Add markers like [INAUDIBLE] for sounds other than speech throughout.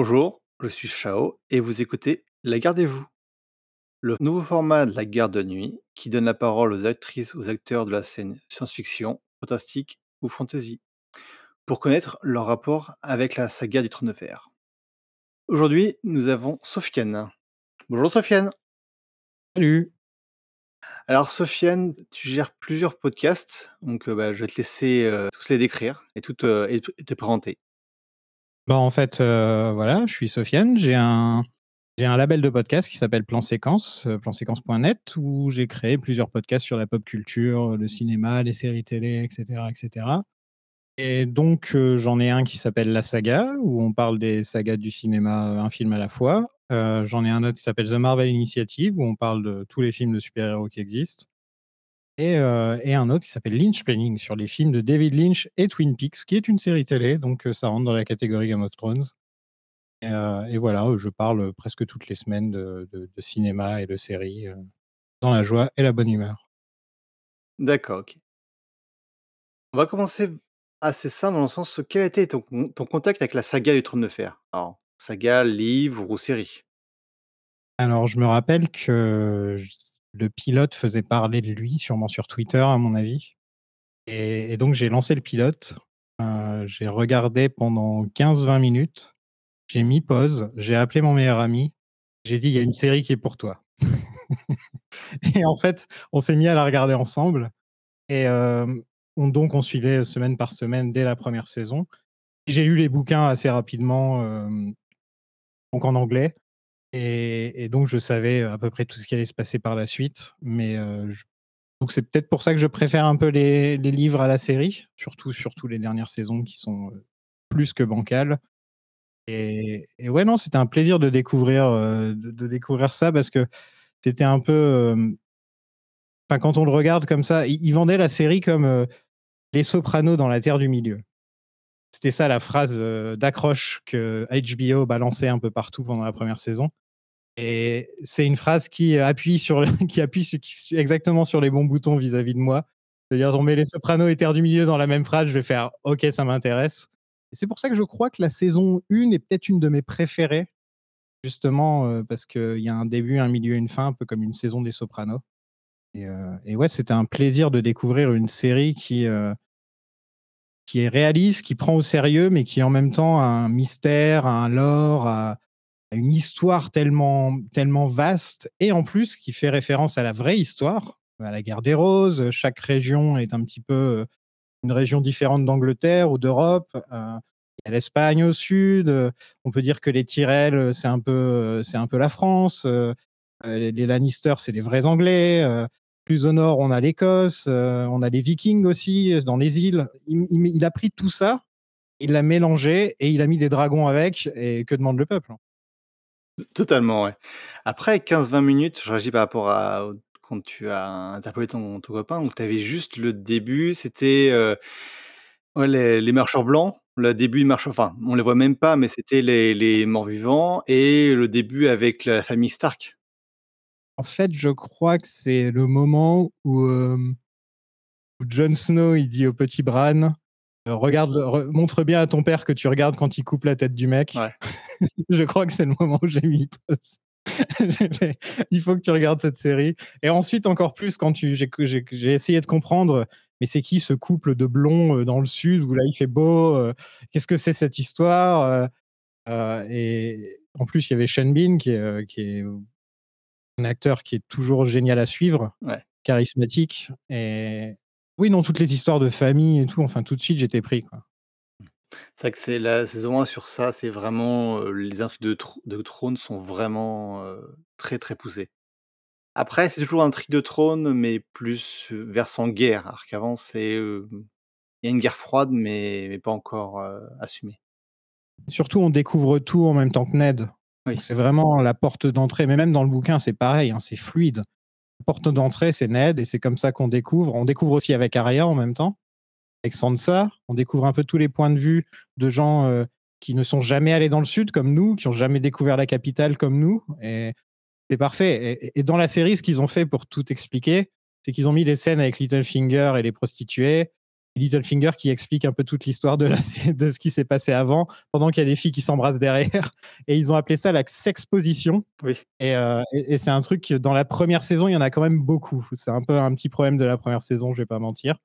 Bonjour, je suis Chao et vous écoutez La Gardez-vous, le nouveau format de la garde de nuit qui donne la parole aux actrices, aux acteurs de la scène science-fiction, fantastique ou fantasy pour connaître leur rapport avec la saga du Trône de Fer. Aujourd'hui, nous avons Sofiane. Bonjour Sofiane. Salut. Alors Sofiane, tu gères plusieurs podcasts, donc euh, bah, je vais te laisser euh, tous les décrire et, tout, euh, et te présenter. Bah, en fait, heu, voilà, je suis Sofiane, j'ai un label de podcast qui s'appelle Plan Séquence, heu, planséquence.net où j'ai créé plusieurs podcasts sur la pop culture, le cinéma, les séries télé et cetera et donc heu, j'en ai un qui s'appelle La Saga où on parle des sagas du cinéma, un film à la fois. J'en ai un autre qui s'appelle The Marvel Initiative où on parle de tous les films de super-héros qui existent et heu et un autre qui s'appelle Lynch Planning sur les films de David Lynch et Twin Peaks, qui est une série télé, donc heu, ça rentre dans la catégorie Game of Thrones et et voilà, je parle, presque toutes les semaines de de de cinéma et de séries, dans la joie et la bonne humeur. D'accord, ok. On va commencer assez simple dans le sens, quel a été ton ton contact avec la saga du Trône de Fer? Alors, saga, livre ou série? Alors je me rappelle que le pilote faisait parler de lui, sûrement sur Twitter à mon avis. Et donc j'ai lancé le pilote, heu, j'ai regardé pendant 15-20 minutes, j'ai mis pause, j'ai appelé mon meilleur ami, j'ai dit: «Il y a une série qui est pour toi» [LAUGHS] et en fait, on s'est mis à la regarder ensemble et on donc on suivait semaine par semaine dès la première saison. J'ai lu les bouquins assez rapidement, donc en anglais et donc je savais à peu près tout ce qui allait se passer par la suite, mais donc c'est peut-être pour ça que je préfère un peu les livres à la série, surtout surtout les dernières saisons qui sont, heu, plus que bancales et ouais, non, c'était un plaisir de découvrir, de découvrir ça parce que c'était un peu, quand on le regarde comme ça, ils ils vendaient la série comme, Les Sopranos dans la terre du milieu. C'était ça la phrase, d'accroche que HBO balançait un peu partout pendant la première saison et c'est une phrase qui [LAUGHS] qui appuie exactement sur les bons boutons vis-à-vis de moi. C'est-à-dire on met Les Sopranos et terre du milieu dans la même phrase, je vais faire: «OK, ça m'intéresse» c'est pour ça que je crois que la saison 1 est peut-être une de mes préférées, justement, heu, parce qu'il y a un début, un milieu, une fin, un peu comme une saison des Sopranos et heu et ouais, c'était un plaisir de découvrir une série qui, heu qui est réaliste, qui prend au sérieux, mais qui en même temps a un mystère, a un lore, a une histoire tellement tellement vaste et en plus qui fait référence à la vraie histoire, à la guerre des roses. Chaque région est un petit peu, heu, une région différente d'Angleterre ou d'Europe. Heu, il y a l'Espagne au sud, heu, on peut dire que les Tyrell, c'est un peu, un peu la France, les Lannister, c'est les vrais Anglais, plus au nord, on a l'Écosse, on a les Vikings aussi, dans les îles. Il a pris tout ça, il l'a mélangé et il a mis des dragons avec et que demande le peuple? Totalement, ouais. Après 15-20 minutes, je réagis par rapport à quand tu as interpellé ton copain, donc tu avais juste le début, c'était, ouais, les marcheurs blancs, le début, ils marchent enfin, on les voit même pas, mais c'était les morts-vivants et le début avec la famille Stark. En fait, je crois que c'est le moment où, hem, où Jon Snow, il dit au petit Bran, «Regarde re montre bien à ton père que tu regardes quand il coupe la tête du mec». Ouais. [LAUGHS] Je crois que c'est le moment où j'ai mis [LAUGHS] «Il faut que tu regardes cette série» et ensuite encore plus quand tu j'ai essayé de comprendre, mais c'est qui ce couple de blonds, heu, dans le sud où là il fait beau, heu, qu'est-ce que c'est cette histoire? Et en plus il y avait Sean Bean qui est, heu, qui est un acteur qui est toujours génial à suivre, Ouais. charismatique et oui, non, toutes les histoires de famille et tout, enfin tout de suite j'étais pris, quoi. C'est vrai que c'est la saison 1 sur ça, c'est vraiment, les intrigues de tr de trône sont vraiment, très, très poussées. Après, c'est toujours intrigue de trône, mais plus, versant guerre, alors qu'avant c'est, il y a une guerre froide, mais mais pas encore, assumée. Surtout on découvre tout en même temps que Ned. Donc c'est vraiment la porte d'entrée, mais même dans le bouquin c'est pareil, hein, c'est fluide. Porte d'entrée c'est Ned et c'est comme ça qu'on découvre. On découvre aussi avec Arya en même temps, avec Sansa, on découvre un peu tous les points de vue de gens, heu, qui ne sont jamais allés dans le sud comme nous, qui ont jamais découvert la capitale comme nous et c'est parfait et et dans la série, ce qu'ils ont fait pour tout expliquer, c'est qu'ils ont mis les scènes avec Littlefinger et les prostituées Littlefinger qui explique un peu toute l'histoire de, de ce qui s'est passé avant, pendant qu'il y a des filles qui s'embrassent derrière. Et ils ont appelé ça la sexposition. Oui. Et, euh, et, c'est un truc dans la première saison, il y en a quand même beaucoup. C'est un peu un petit problème de la première saison, je vais pas mentir.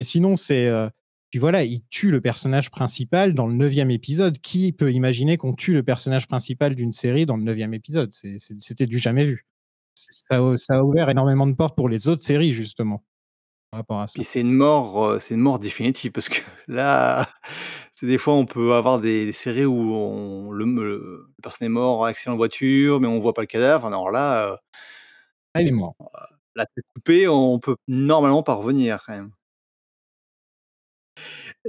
Et sinon, c'est. Euh, puis voilà, il tue le personnage principal dans le neuvième épisode. Qui peut imaginer qu'on tue le personnage principal d'une série dans le neuvième épisode? C'était du jamais vu. Ça, ça, a ouvert énormément de portes pour les autres séries, justement. Puis c'est une mort, c'est une mort définitive parce que [LAUGHS] là, c'est des fois on peut avoir des séries où on le me la personne est mort en accident de voiture, mais on voit pas le cadavre. Alors là, ah, il est mort. la tête coupée, on peut normalement pas revenir quand même.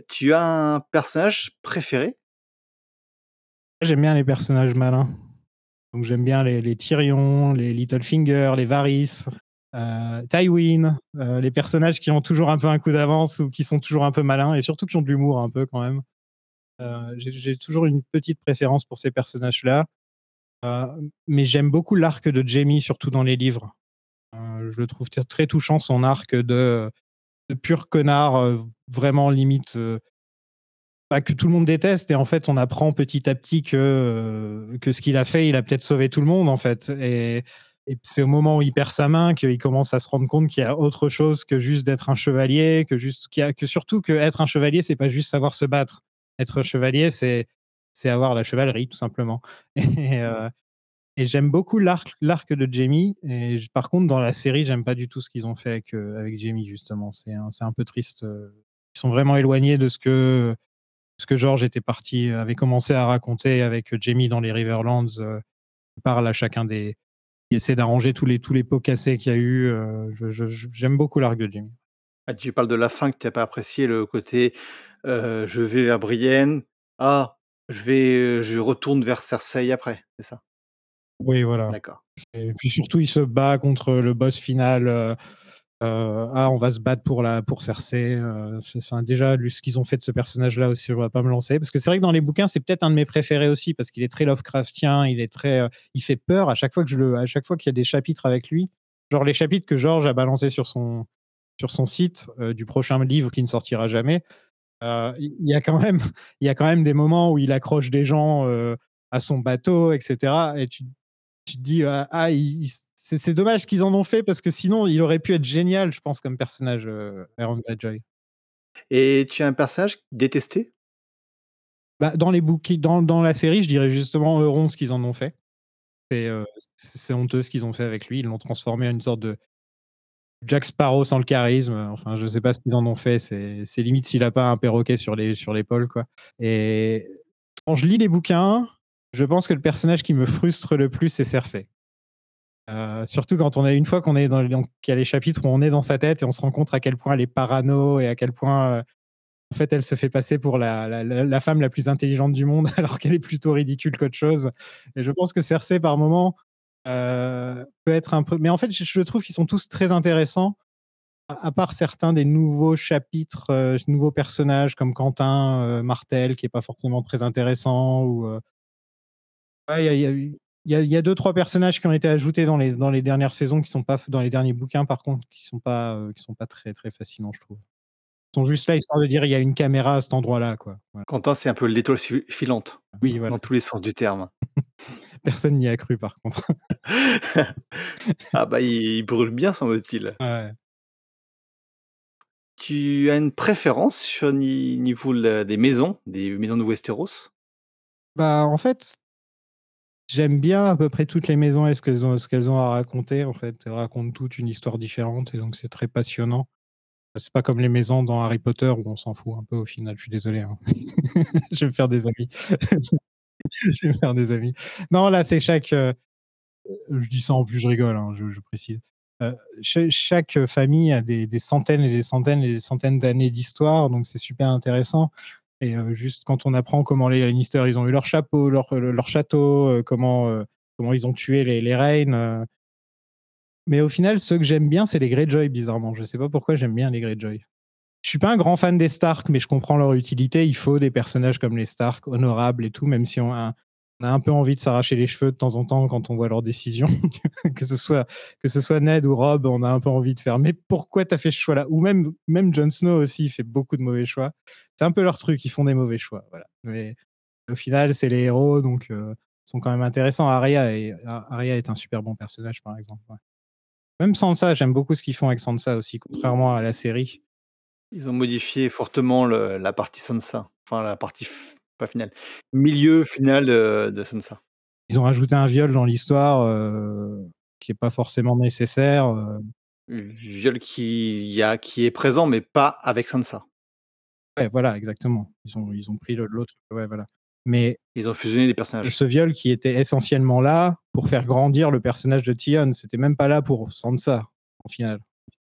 Tu as un personnage préféré? J'aime bien les personnages malins. Donc j'aime bien les les Tyrion, les Littlefinger, les Varys. Euh, Tywin, euh, les personnages qui ont toujours un peu un coup d'avance ou qui sont toujours un peu malins et surtout qui ont de l'humour un peu quand même. Euh, j'ai toujours une petite préférence pour ces personnages-là. mais j'aime beaucoup l'arc de Jamie, surtout dans les livres. je le trouve très touchant, son arc de, pur connard, vraiment limite pas que tout le monde déteste et en fait on apprend petit à petit que, que ce qu'il a fait, il a peut-être sauvé tout le monde en fait. Et, et c'est au moment où il perd sa main qu'il commence à se rendre compte qu'il y a autre chose que juste d'être un chevalier, que juste y a, que surtout que être un chevalier, c'est pas juste savoir se battre. Être chevalier, c'est c'est avoir la chevalerie tout simplement. [LAUGHS] Et, euh, et j'aime beaucoup l'arc de Jamie. Et par contre, dans la série, j'aime pas du tout ce qu'ils ont fait avec euh, avec Jamie justement. C'est c'est un peu triste. Euh. Ils sont vraiment éloignés de ce que ce que George était parti avait commencé à raconter avec Jamie dans les Riverlands. il parle à chacun des il essaie d'arranger tous les, tous les pots cassés qu'il y a eu. Euh, j'aime beaucoup l'arc de Jamie. Ah, tu parles de la fin que tu n'as pas apprécié, le côté euh, je vais vers Brienne, ah, je vais, euh, je retourne vers Cersei après, c'est ça? Oui, voilà. D'accord. Et puis surtout, il se bat contre le boss final. Euh, ah, on va se battre pour la pour Cersei. Euh, déjà, ce qu'ils ont fait de ce personnage-là aussi, je ne vais pas me lancer parce que c'est vrai que dans les bouquins, c'est peut-être un de mes préférés aussi parce qu'il est très Lovecraftien, il est très, euh, il fait peur à chaque fois qu'il y a des chapitres avec lui. Genre les chapitres que Georges a balancés sur son sur son site du prochain livre qui ne sortira jamais. Il y a quand même [LAUGHS] y a quand même des moments où il accroche des gens à son bateau, etc. Et tu, tu te dis ah, il c'est dommage qu'ils en ont fait parce que sinon, il aurait pu être génial, je pense, comme personnage, euh, Aaron Greyjoy. Et tu as un personnage détesté? Bah, dans, les dans, dans la série, je dirais justement Euron ce qu'ils en ont fait. Euh, c'est honteux ce qu'ils ont fait avec lui. Ils l'ont transformé en une sorte de Jack Sparrow sans le charisme. Enfin, je sais pas ce qu'ils en ont fait. C'est limite s'il a pas un perroquet sur l'épaule. Sur quoi. Et quand je lis les bouquins, je pense que le personnage qui me frustre le plus, c'est Cersei. Euh, surtout quand on est une fois qu'on est dans donc, y a les chapitres où on est dans sa tête et on se rend compte à quel point elle est parano et à quel point euh, en fait elle se fait passer pour la, femme la plus intelligente du monde [LAUGHS] alors qu'elle est plutôt ridicule qu'autre chose. Et je pense que Cersei par moment euh, peut être un peu. Mais en fait, je, trouve qu'ils sont tous très intéressants. À, part certains des nouveaux chapitres, nouveaux personnages comme Quentin Martel, qui est pas forcément très intéressant, ou il y, a, il y, a deux trois personnages qui ont été ajoutés dans les dans les dernières saisons qui sont pas dans les derniers bouquins par contre qui sont pas euh, qui sont pas très très fascinants je trouve. Ils sont juste là histoire de dire il y a une caméra à cet endroit-là quoi. Quentin c'est un peu l'étoile filante. Oui voilà. Dans tous les sens du terme. [LAUGHS] Personne n'y a cru par contre. [LAUGHS] ah bah il, brûle bien semble-t-il. Ouais. Tu as une préférence sur niveau des maisons, des maisons de Westeros? Bah en fait J'aime bien à peu près toutes les maisons et ce qu'elles ont, à raconter. En fait, elles racontent toutes une histoire différente et donc c'est très passionnant. C'est pas comme les maisons dans Harry Potter où on s'en fout un peu au final. Je suis désolé. Hein. [LAUGHS] je vais me faire des amis. [LAUGHS] je vais me faire des amis. Non, là, c'est chaque. Euh, je dis ça en plus, je rigole, hein, je, précise. Euh, chaque famille a des, centaines et des centaines et des centaines d'années d'histoire, donc c'est super intéressant. Et juste quand on apprend comment les Lannister, ils ont eu leur chapeau, leur, leur château, comment, comment ils ont tué les, les reines. Mais au final, ceux que j'aime bien, c'est les Greyjoy, bizarrement. Je ne sais pas pourquoi j'aime bien les Greyjoy. Je suis pas un grand fan des Stark, mais je comprends leur utilité. Il faut des personnages comme les Stark, honorables et tout, même si on a, un peu envie de s'arracher les cheveux de temps en temps quand on voit leurs décisions. [LAUGHS] que ce soit que ce soit Ned ou Robb, on a un peu envie de faire: «Mais pourquoi tu as fait ce choix-là?» ou même même Jon Snow aussi, il fait beaucoup de mauvais choix. C'est un peu leur truc, ils font des mauvais choix, voilà. Mais au final, c'est les héros, donc ils sont quand même intéressants. Arya est Arya est un super bon personnage, par exemple, ouais. Même Sansa, j'aime beaucoup ce qu'ils font avec Sansa aussi, contrairement à la série. Ils ont modifié fortement le la partie Sansa, enfin la partie pas finale, milieu final de de Sansa. Ils ont rajouté un viol dans l'histoire, heu, qui est pas forcément nécessaire, heu. Viol qui y a qui est présent, mais pas avec Sansa. Ouais, voilà, exactement. Ils ont ils ont pris l'autre ouais, voilà. Mais Ils ont fusionné des personnages. ce viol qui était essentiellement là pour faire grandir le personnage de Theon, c'était même pas là pour Sansa, au final.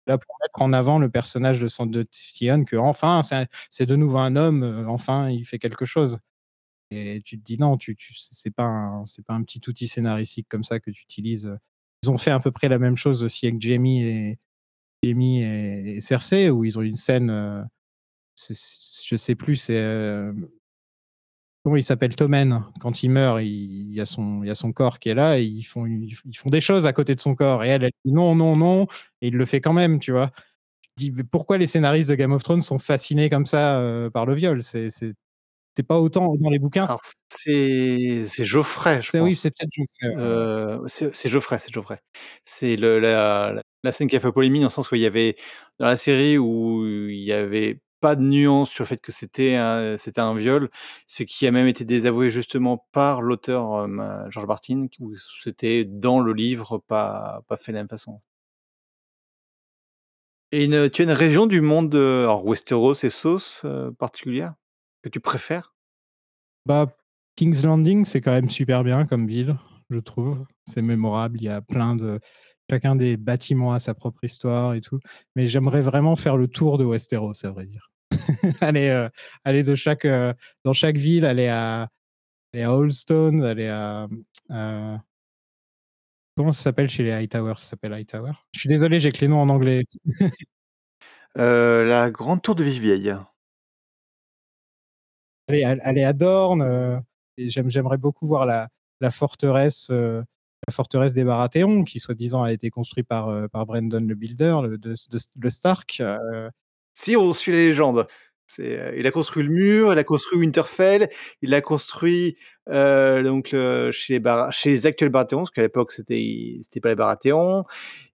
Là pour mettre en avant le personnage de San de Theon, qu'enfin c'est c'est de nouveau un homme, heu, enfin il fait quelque chose. Et tu te dis: «Non, tu tu c'est pas c'est pas un petit outil scénaristique comme ça que tu utilises», heu. Ils ont fait à peu près la même chose aussi avec Jaime et Jaime et et Cersei, où ils ont une scène, c je sais plus, c'est, comment il s'appelle? Tommen. Quand il meurt, il y a son il y a son corps qui est là et ils font ils font des choses à côté de son corps et elle, elle dit: «Non, non, non» et il le fait quand même, tu vois? Te dis: «Mais pourquoi les scénaristes de Game of Thrones sont fascinés comme ça, heu, par le viol?» c'est c'est pas autant dans les bouquins. C'est Geoffrey, je C'est oui, pense. c'est peut-être Geoffrey, c'est Geoffrey, c'est Geoffrey. C'est la la scène qui a fait polémique dans le sens où il y avait dans la série où il y avait pas de nuance sur le fait que c'était un c'était un viol. Ce qui a même été désavoué justement par l'auteur, hem, George Martin, où c'était dans le livre, pas pas fait de la même façon. Et tu as une région du monde, Westeros, Essos, heu, particulière, que tu préfères? Bah, King's Landing, c'est quand même super bien comme ville, je trouve. C'est mémorable, il y a plein de chacun des bâtiments a sa propre histoire et tout. Mais j'aimerais vraiment faire le tour de Westeros, à vrai dire. [LAUGHS] Aller, aller de chaque, heu, dans chaque ville, aller à aller à Holstone, aller à, heu comment ça s'appelle chez les Hightower? Ça s'appelle Hightower? Je suis désolé, j'ai que les noms en anglais. [LAUGHS] La grande tour de Vivieille. Aller à aller à Dorne, heu et j'aime j'aimerais beaucoup voir la la forteresse, la forteresse des Baratheons qui soi-disant a été construit par, heu, par Brandon le Builder, le de de le Stark, Si on suit la légende, c'est, heu, il a construit le mur, il a construit Winterfell, il a construit, heu, donc chez les chez les actuels Baratheons, parce qu'à l'époque c'était c'était pas les Baratheons.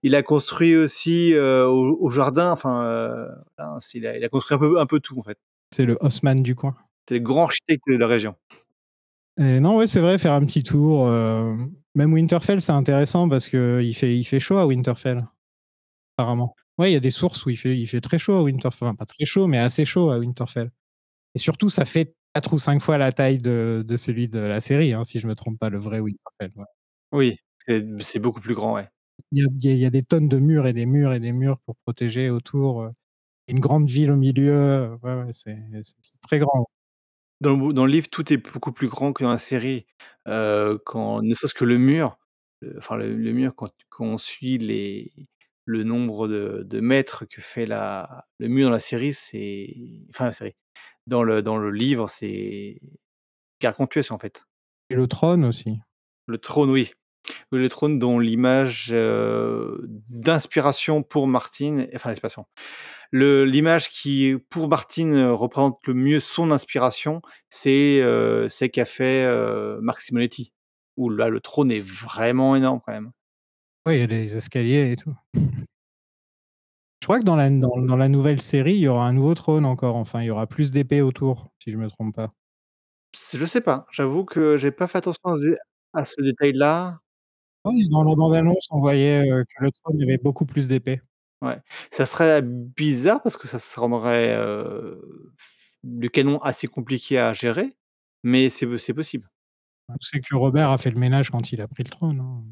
Il a construit aussi, heu, au au jardin, enfin, hein, il a il a construit un peu un peu tout en fait. C'est le Haussmann du coin. C'est le grand architecte de la région. Et non, ouais, c'est vrai, faire un petit tour, même Winterfell, c'est intéressant parce qu'il fait il fait chaud à Winterfell, apparemment. Ouais, il y a des sources où il fait il fait très chaud à Winterfell, enfin pas très chaud, mais assez chaud à Winterfell. Et surtout, ça fait 4 ou 5 fois la taille de de celui de la série, hein, si je me trompe pas, le vrai Winterfell, ouais. Oui, c'est c'est beaucoup plus grand, ouais. Il y a il y a il y a des tonnes de murs et des murs et des murs pour protéger autour, heu, une grande ville au milieu, heu, ouais, ouais, c'est c'est c'est très grand. Dans le bou dans le livre, tout est beaucoup plus grand que dans la série. Heu, quand ne serait-ce que le mur, enfin le le mur quand quand on suit les le nombre de de mètres que fait la le mur dans la série, c'est enfin la série, dans le dans le livre, c'est gargantuesque en fait. Et le trône aussi. Le trône, oui. Le trône dont l'image, heu, d'inspiration pour Martin enfin l'inspiration, le l'image qui, pour Martin, heu, représente le mieux son inspiration, c'est, celle qu'a fait, heu, Marc Simonetti. Où là, le trône est vraiment énorme quand même. Ouais, il y a des escaliers et tout. Je crois que dans la dans dans la nouvelle série, il y aura un nouveau trône encore, enfin, il y aura plus d'épées autour, si je me trompe pas. C je sais pas, j'avoue que j'ai pas fait attention à ce dé à ce détail-là. Oui, dans la bande annonce, on voyait, heu, que le trône, il y avait beaucoup plus d'épées. Ouais, ça serait bizarre parce que ça se rendrait, heu, f le canon assez compliqué à gérer, mais c'est possible. On sait que Robert a fait le ménage quand il a pris le trône, hein.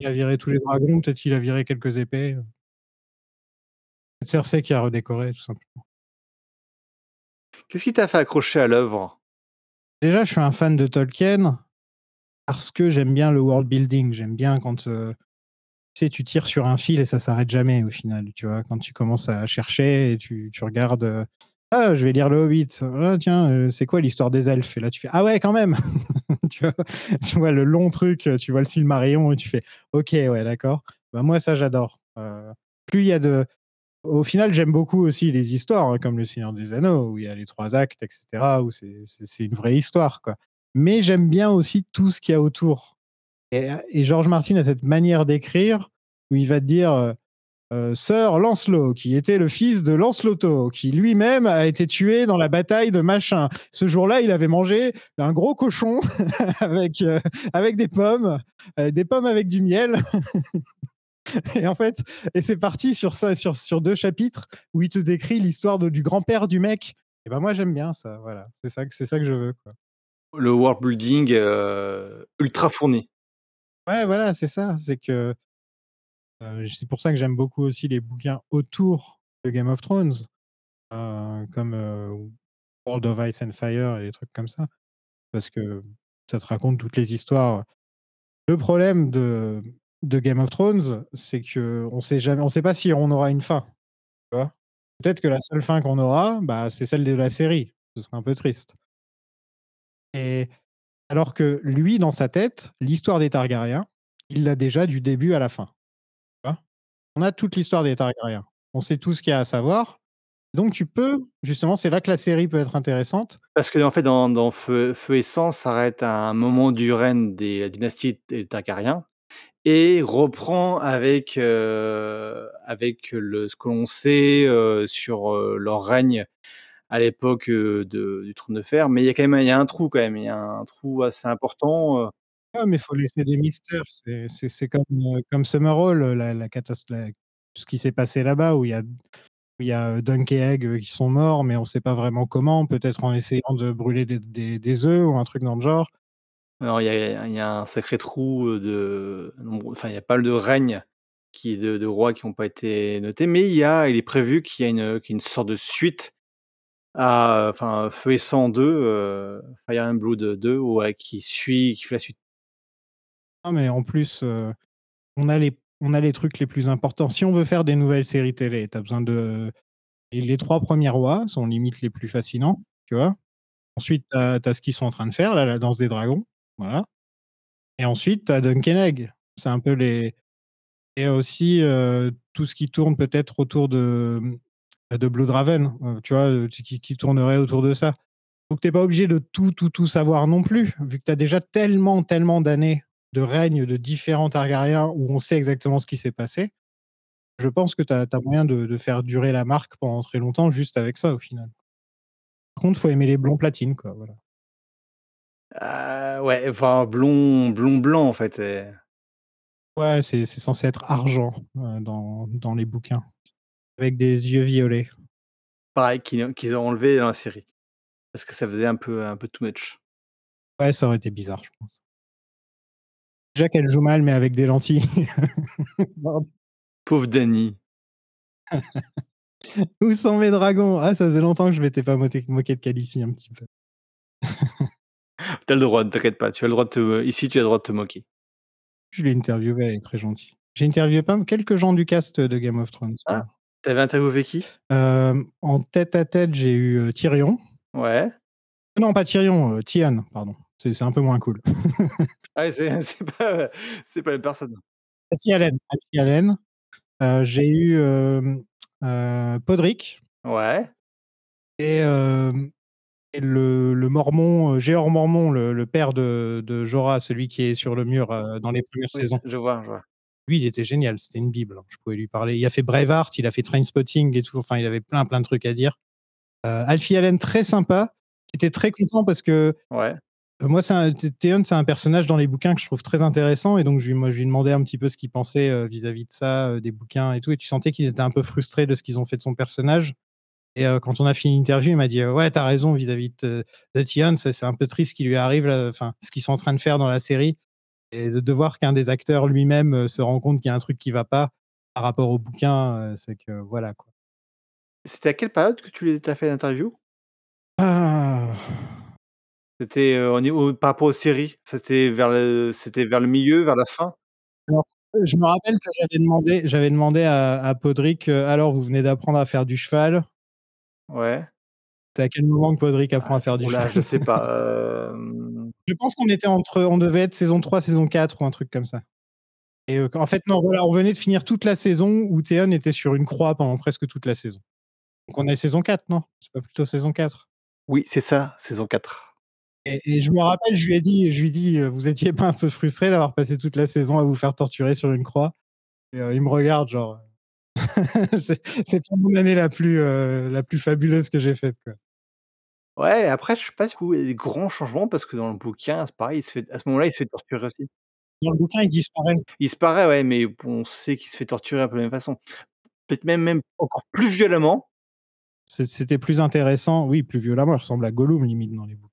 Il a viré tous les dragons, peut-être qu'il a viré quelques épées, heu. Cersei qui a redécoré, tout simplement. Qu'est-ce qui t'a fait accrocher à l'œuvre? Déjà, je suis un fan de Tolkien parce que j'aime bien le world building. J'aime bien quand, heu, tu sais, tu tires sur un fil et ça s'arrête jamais au final, tu vois? Quand tu commences à chercher et tu tu regardes, heu «Ah, je vais lire Le Hobbit. Ah tiens, heu, c'est quoi l'histoire des elfes?» et là tu fais: «Ah ouais, quand même!» [LAUGHS] tu vois? Le long truc, heu, tu vois le Silmarillion et tu fais: «OK, ouais, d'accord». Bah, moi ça j'adore, heu, plus il y a de au final, j'aime beaucoup aussi les histoires, hein, comme Le Seigneur des Anneaux, où il y a les 3 actes et cetera, où c'est une vraie histoire, quoi. Mais j'aime bien aussi tout ce qu'il y a autour et et George Martin a cette manière d'écrire où il va te dire, heu: «Sir Lancelot, qui était le fils de Lancelotot, qui lui-même a été tué dans la bataille de machin. Ce jour-là, il avait mangé un gros cochon [LAUGHS] avec, heu, avec des pommes, heu, des pommes avec du miel» [LAUGHS] et en fait et c'est parti sur ça, sur sur 2 chapitres où il te décrit l'histoire du grand-père du mec et bah, moi j'aime bien ça, voilà. C'est ça que c'est ça que je veux, quoi. Le world building, heu, ultra fourni. Ouais, voilà, c'est ça, c'est que c'est pour ça que j'aime beaucoup aussi les bouquins autour de Game of Thrones, heu, comme, heu, World of Ice and Fire et des trucs comme ça. Parce que ça te raconte toutes les histoires. Le problème de Game of Thrones, c'est jamais on sait pas si on aura une fin? Peut-être que la seule fin qu'on aura, bah, c'est celle de la série. Ce serait un peu triste. Et alors que lui, dans sa tête, l'histoire des Targaryens, il l'a déjà du début à la fin? On a toute l'histoire des Targaryens. On sait tout ce qu'il y a à savoir, donc tu peux justement, c'est là que la série peut être intéressante. Parce qu'en fait, dans Feu et Sang s'arrête à un moment du règne des la dynastie des Targaryens et reprend avec, heu, avec ce que l'on sait, heu, sur, leur règne à l'époque, du Trône de Fer. Mais il y a quand même il y a un trou quand même, il y a un trou assez important, Ouais, mais faut laisser des mystères. C'est comme, heu, comme Summerhall, heu, la la catas la tout ce qui s'est passé là-bas où il y a où y a, heu, Dunk et Egg, qui sont morts, mais on sait pas vraiment comment. Peut-être en essayant de brûler des des œufs ou un truc dans le genre. Alors il y a y a un sacré trou, de enfin, il y a pas mal de règnes qui de de rois qui ont pas été notés, mais il y a il est prévu qu'il y a une une sorte de suite à, enfin, Feu et Sang 2, heu, Fire and Blood 2, ouais, qui suit qui fait la suite. Non, mais en plus, on a les on a les trucs les plus importants. Si on veut faire des nouvelles séries télé, tu as besoin de les 3 premiers rois sont limite les plus fascinants, tu vois? Ensuite, tu as ce qu'ils sont en train de faire là, la danse des dragons, voilà et ensuite tu as Egg. C'est un peu les et aussi, tout ce qui tourne peut-être autour de, mmh, de Bloodraven, heu, tu vois? Qui tournerait autour de ça. Donc tu es pas obligé de tout, tout, tout savoir non plus, vu que tu as déjà tellement, tellement d'années de règne de différents Targaryens où on sait exactement ce qui s'est passé. Je pense que tu as moyen de de faire durer la marque pendant très longtemps juste avec ça, au final. Par contre, faut aimer les blonds platine, quoi, voilà. Heu, ouais, enfin blond blond blanc, en fait et Ouais, c'est censé être argent, heu, dans dans les bouquins, avec des yeux violets. pareil, qu'ils qu'ils ont enlevé dans la série, parce que ça faisait un peu un peu too much. Ouais, ça aurait été bizarre, je pense. Déjà qu'elle joue mal, mais avec des lentilles. [LAUGHS] Pauvre Dany. [LAUGHS] Où sont mes dragons? Ah, ça faisait longtemps que je m'étais pas moqué de Khaleesi un petit peu. [LAUGHS] Tu as le droit, ne t'inquiète pas, tu as le droit de te ici, tu as le droit de te moquer. Je l'ai interviewée, elle est très gentille. J'ai interviewé pas quelques gens du cast de Game of Thrones, Ah, voilà. tu avais interviewé qui? Hem, en tête à tête, j'ai eu, heu, Tyrion. Ouais. Non, pas Tyrion, heu, Theon, pardon. C'est c'est un peu moins cool. Ah [LAUGHS] ouais, c'est c'est pas c'est pas la même personne. Alfie Allen, Allen. Heu, j'ai eu, heu, Podrick Ouais. et le le mormon, heu, Jeor Mormont, le le père de de Jorah, celui qui est sur le mur, heu, dans les 1res Oui, saisons. je vois, je vois. Lui, il était génial, c'était une bible, hein. Je pouvais lui parler. Il a fait Braveheart, il a fait Trainspotting et tout, enfin, il avait plein, plein de trucs à dire. Alfie Allen, très sympa, qui était très content parce que, Ouais. Moi, c'est un T Theon, c'est un personnage dans les bouquins que je trouve très intéressant et donc je lui moi, je lui demandais un petit peu ce qu'il pensait, heu, vis-à-vis de ça, heu, des bouquins et tout et tu sentais qu'il était un peu frustré de ce qu'ils ont fait de son personnage et heu, quand on a fini l'interview, il m'a dit: «Heu, ouais, tu as raison vis-à-vis de Theon, c'est un peu triste ce qui lui arrive là, enfin, ce qu'ils sont en train de faire dans la série et de de voir qu'un des acteurs lui-même, se rend compte qu'il y a un truc qui va pas par rapport aux bouquins, heu, c'est que voilà, quoi». C'était à quelle période que tu les tu as fait l'interview? Ah! C'était, heu, au niveau par rapport aux séries? C'était vers le c'était vers le milieu, vers la fin? Alors, heu, je me rappelle que j'avais demandé j'avais demandé à à Podrick, heu: «Alors, vous venez d'apprendre à faire du cheval?» Ouais. C'est à quel moment que Podrick apprend Ah, à faire du ouh cheval? je sais pas, [LAUGHS] hem Je pense qu'on était entre on devait être saison 3, saison 4 ou un truc comme ça et heu, qu'en fait, non, voilà, on venait de finir toute la saison où Theon était sur une croix pendant presque toute la saison. Donc on est saison 4, non? C'est pas plutôt saison 4? Oui, c'est ça, saison 4. Et et je me rappelle, je lui ai dit je lui ai dit: «Heu, vous étiez pas un peu frustré d'avoir passé toute la saison à vous faire torturer sur une croix?» et heu, il me regarde genre, [LAUGHS] heu, c'est pas mon année la plus, la plus fabuleuse que j'ai faite, quoi. Ouais, après, je sais pas s'il y a des grands changements parce que dans le bouquin, c'est pareil, il se fait à ce moment-là, il se fait torturer aussi. Dans le bouquin, il disparaît. Il disparaît, ouais, mais on sait qu'il se fait torturer un peu de la même façon. Peut-être même même encore plus violemment. C'était plus intéressant, oui, plus violemment, il ressemble à Gollum limite dans les bouquins.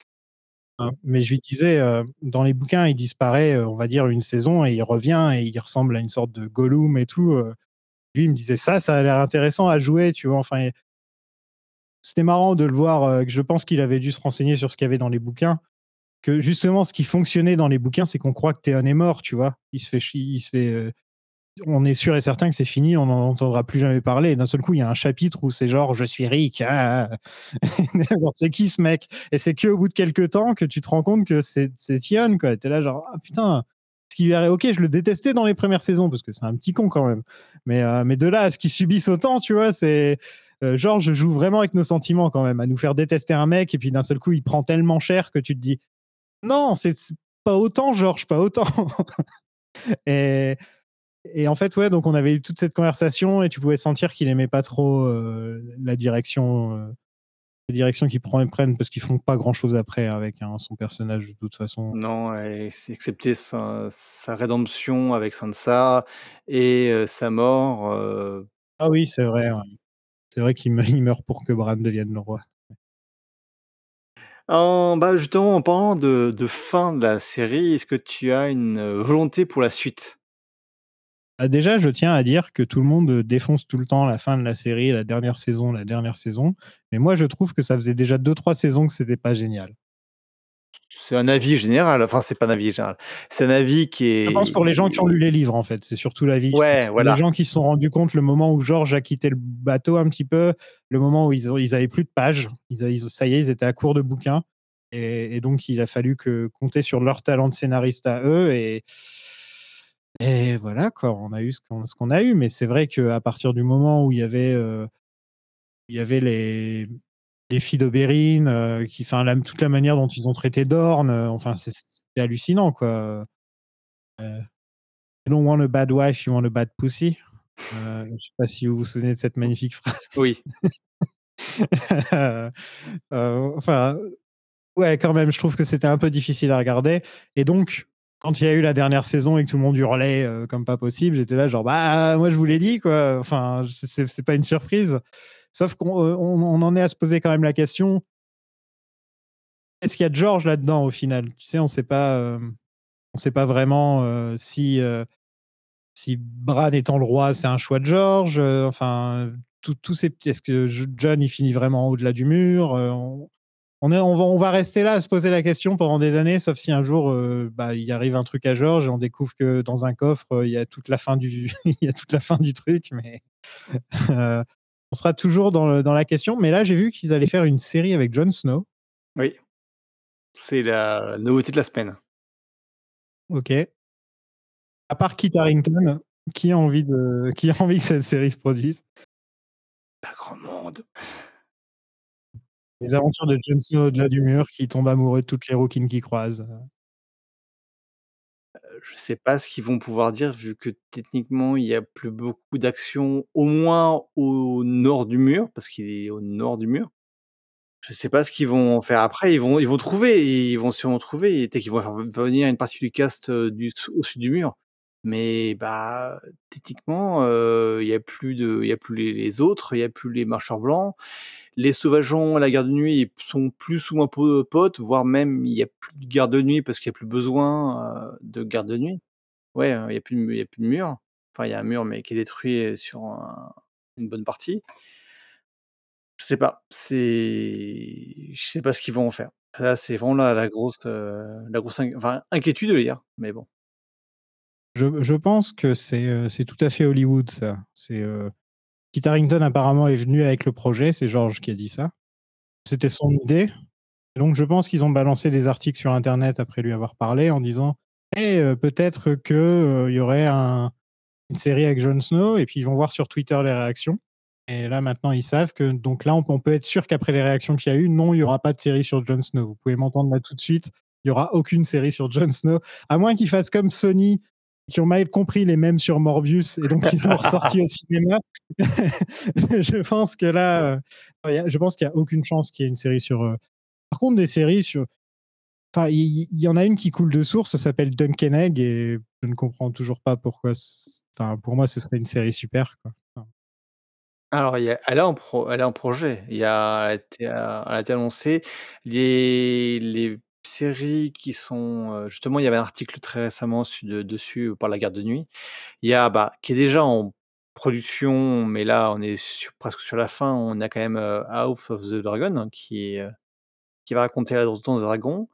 Hein, mais je lui disais, heu, dans les bouquins, il disparaît, heu, on va dire une saison et il revient et il ressemble à une sorte de Gollum et tout, heu. Lui, il me disait: «Ça, ça a l'air intéressant à jouer», tu vois? Enfin c'était marrant de le voir, je pense qu'il avait dû se renseigner sur ce qu'il y avait dans les bouquins. Que justement, ce qui fonctionnait dans les bouquins, c'est qu'on croit que Theon est mort, tu vois? Il se fait il se fait, on est sûr et certain que c'est fini, on n'en entendra plus jamais parler et d'un seul coup, il y a un chapitre où c'est genre: «Je suis Rick, ah, ah, ah». [LAUGHS] Genre, c'est qui ce mec? Et c'est qu'au bout de quelque temps que tu te rends compte que c'est Theon, quoi. Tu es là genre: «Ah putain!» ce qui lui arri OK, je le détestais dans les premières saisons parce que c'est un petit con quand même. Mais heu, mais de là à ce qu'il subisse autant, tu vois? C'est, heu, George joue vraiment avec nos sentiments quand même, à nous faire détester un mec et puis d'un seul coup, il prend tellement cher que tu te dis: «Non, c'est pas autant George, pas autant!» [LAUGHS] et et en fait, ouais, donc on avait eu toute cette conversation et tu pouvais sentir qu'il aimait pas trop, heu, la direction, heu, la direction qu'ils pren prennent parce qu'ils font pas grand chose après avec, hein, son personnage de toute façon. Non et c'est excepté sa sa rédemption avec Sansa et heu, sa mort, heu Ah oui, c'est vrai, ouais. C'est vrai qu'il me il meurt pour que Bran devienne le roi. En bah, justement, en parlant de de fin de la série, est-ce que tu as une, volonté pour la suite? Bah, déjà, je tiens à dire que tout le monde, heu, défonce tout le temps la fin de la série, la dernière saison la dernière saison. Mais moi, je trouve que ça faisait déjà 2-3 saisons que c'était pas génial. C'est un avis général, enfin, c'est pas un avis général. C'est un avis qui Je pense pour les gens qui ont est lu les livres, en fait, c'est surtout l'avis, ouais, les gens qui se sont rendus compte le moment où George a quitté le bateau un petit peu, le moment où ils ils avaient plus de pages, ils ça y est, ils étaient à court de bouquins et et donc il a fallu que compter sur leur talent de scénariste à eux et et voilà quoi, on a eu ce qu'on a eu. Mais c'est vrai qu'à partir du moment où il y avait, il y avait les les filles d'Oberyn, heu, qui enfin la toute la manière dont ils ont traité Dorne, heu, enfin c'est hallucinant quoi, You don't want a bad wife, you want a bad pussy. Je sais pas si vous vous souvenez de cette magnifique phrase. Oui. Heu, [LAUGHS] enfin, ouais, quand même, je trouve que c'était un peu difficile à regarder et donc quand il y a eu la dernière saison et que tout le monde hurlait, heu, comme pas possible, j'étais là genre: «Bah, moi je vous l'ai dit quoi, enfin, c'est pas une surprise». Sauf qu'on, on en est à se poser quand même la question est-ce qu'il y a George là-dedans au final? Tu sais, on sait pas, hem, on sait pas vraiment, si, si Bran étant le roi, c'est un choix de George, enfin, tous ces est-ce que J Jon il finit vraiment au-delà du mur? On est on va on va rester là à se poser la question pendant des années, sauf si un jour, heu, bah, il arrive un truc à George et on découvre que dans un coffre, heu, il y a toute la fin du [LAUGHS] il y a toute la fin du truc, mais heu, [LAUGHS] on sera toujours dans le dans la question. Mais là, j'ai vu qu'ils allaient faire une série avec Jon Snow. Oui. C'est la nouveauté de la semaine. OK. À part Kit Harington, qui a envie de qui a envie que cette série se produise? Pas grand monde. Les aventures de Snow au-delà du mur, qui tombe amoureux de toutes les rouquines qu'il croise, heu Heu, je sais pas ce qu'ils vont pouvoir dire vu que techniquement, il y a plus beaucoup d'action, au moins au nord du mur, parce qu'il est au nord du mur. Je sais pas ce qu'ils vont faire après, ils vont ils vont trouver, ils vont sûrement trouver et peut-être qu'ils vont faire venir une partie du cast, heu, du s au-dessus du mur. Mais bah, techniquement, heu, il y a plus de il y a plus les les autres, il y a plus les marcheurs blancs. Les sauvageons la garde de nuit, ils sont plus ou moins po potes, voire même il y a plus de garde de nuit parce qu'il y a plus besoin, de garde de nuit. Ouais, il y a plus de y a plus de mur. Enfin, il y a un mur, mais qui est détruit, sur un une bonne partie. Je sais pas, c'est je sais pas ce qu'ils vont en faire. Là, c'est vraiment la la grosse, la grosse inquiétude hier, mais bon. Je je pense que c'est, c'est tout à fait Hollywood ça. C'est, Kit Harington apparemment est venu avec le projet, c'est George qui a dit ça. C'était son idée. Donc je pense qu'ils ont balancé des articles sur internet après lui avoir parlé en disant: «Eh, heu, peut-être que, heu, il y aurait un une série avec Jon Snow» et puis ils vont voir sur Twitter les réactions. Et là maintenant ils savent que donc là on on peut être sûr qu'après les réactions qu'il y a eu, non, il y aura pas de série sur Jon Snow. Vous pouvez m'entendre là tout de suite, il y aura aucune série sur Jon Snow, à moins qu'ils fassent comme Sony, qui ont mal compris les mèmes sur Morbius et donc ils l'ont ressorti au cinéma. [LAUGHS] Je pense que là, a je pense qu'il y a aucune chance qu'il y ait une série sur, heu par contre des séries sur enfin il y en a une qui coule de source, ça s'appelle Dunk and Egg et je ne comprends toujours pas pourquoi enfin pour moi ce serait une série super. Alors elle est en pro elle est en projet. Elle a été, elle a été annoncée. Les les séries qui sont, heu justement il y avait un article très récemment su de dessus par La Garde de Nuit. Il y a, bah, qui est déjà en production, mais là on est sur presque sur la fin, on a quand même, heu, House of the Dragon qui est, heu, qui va raconter la Danse des dragons.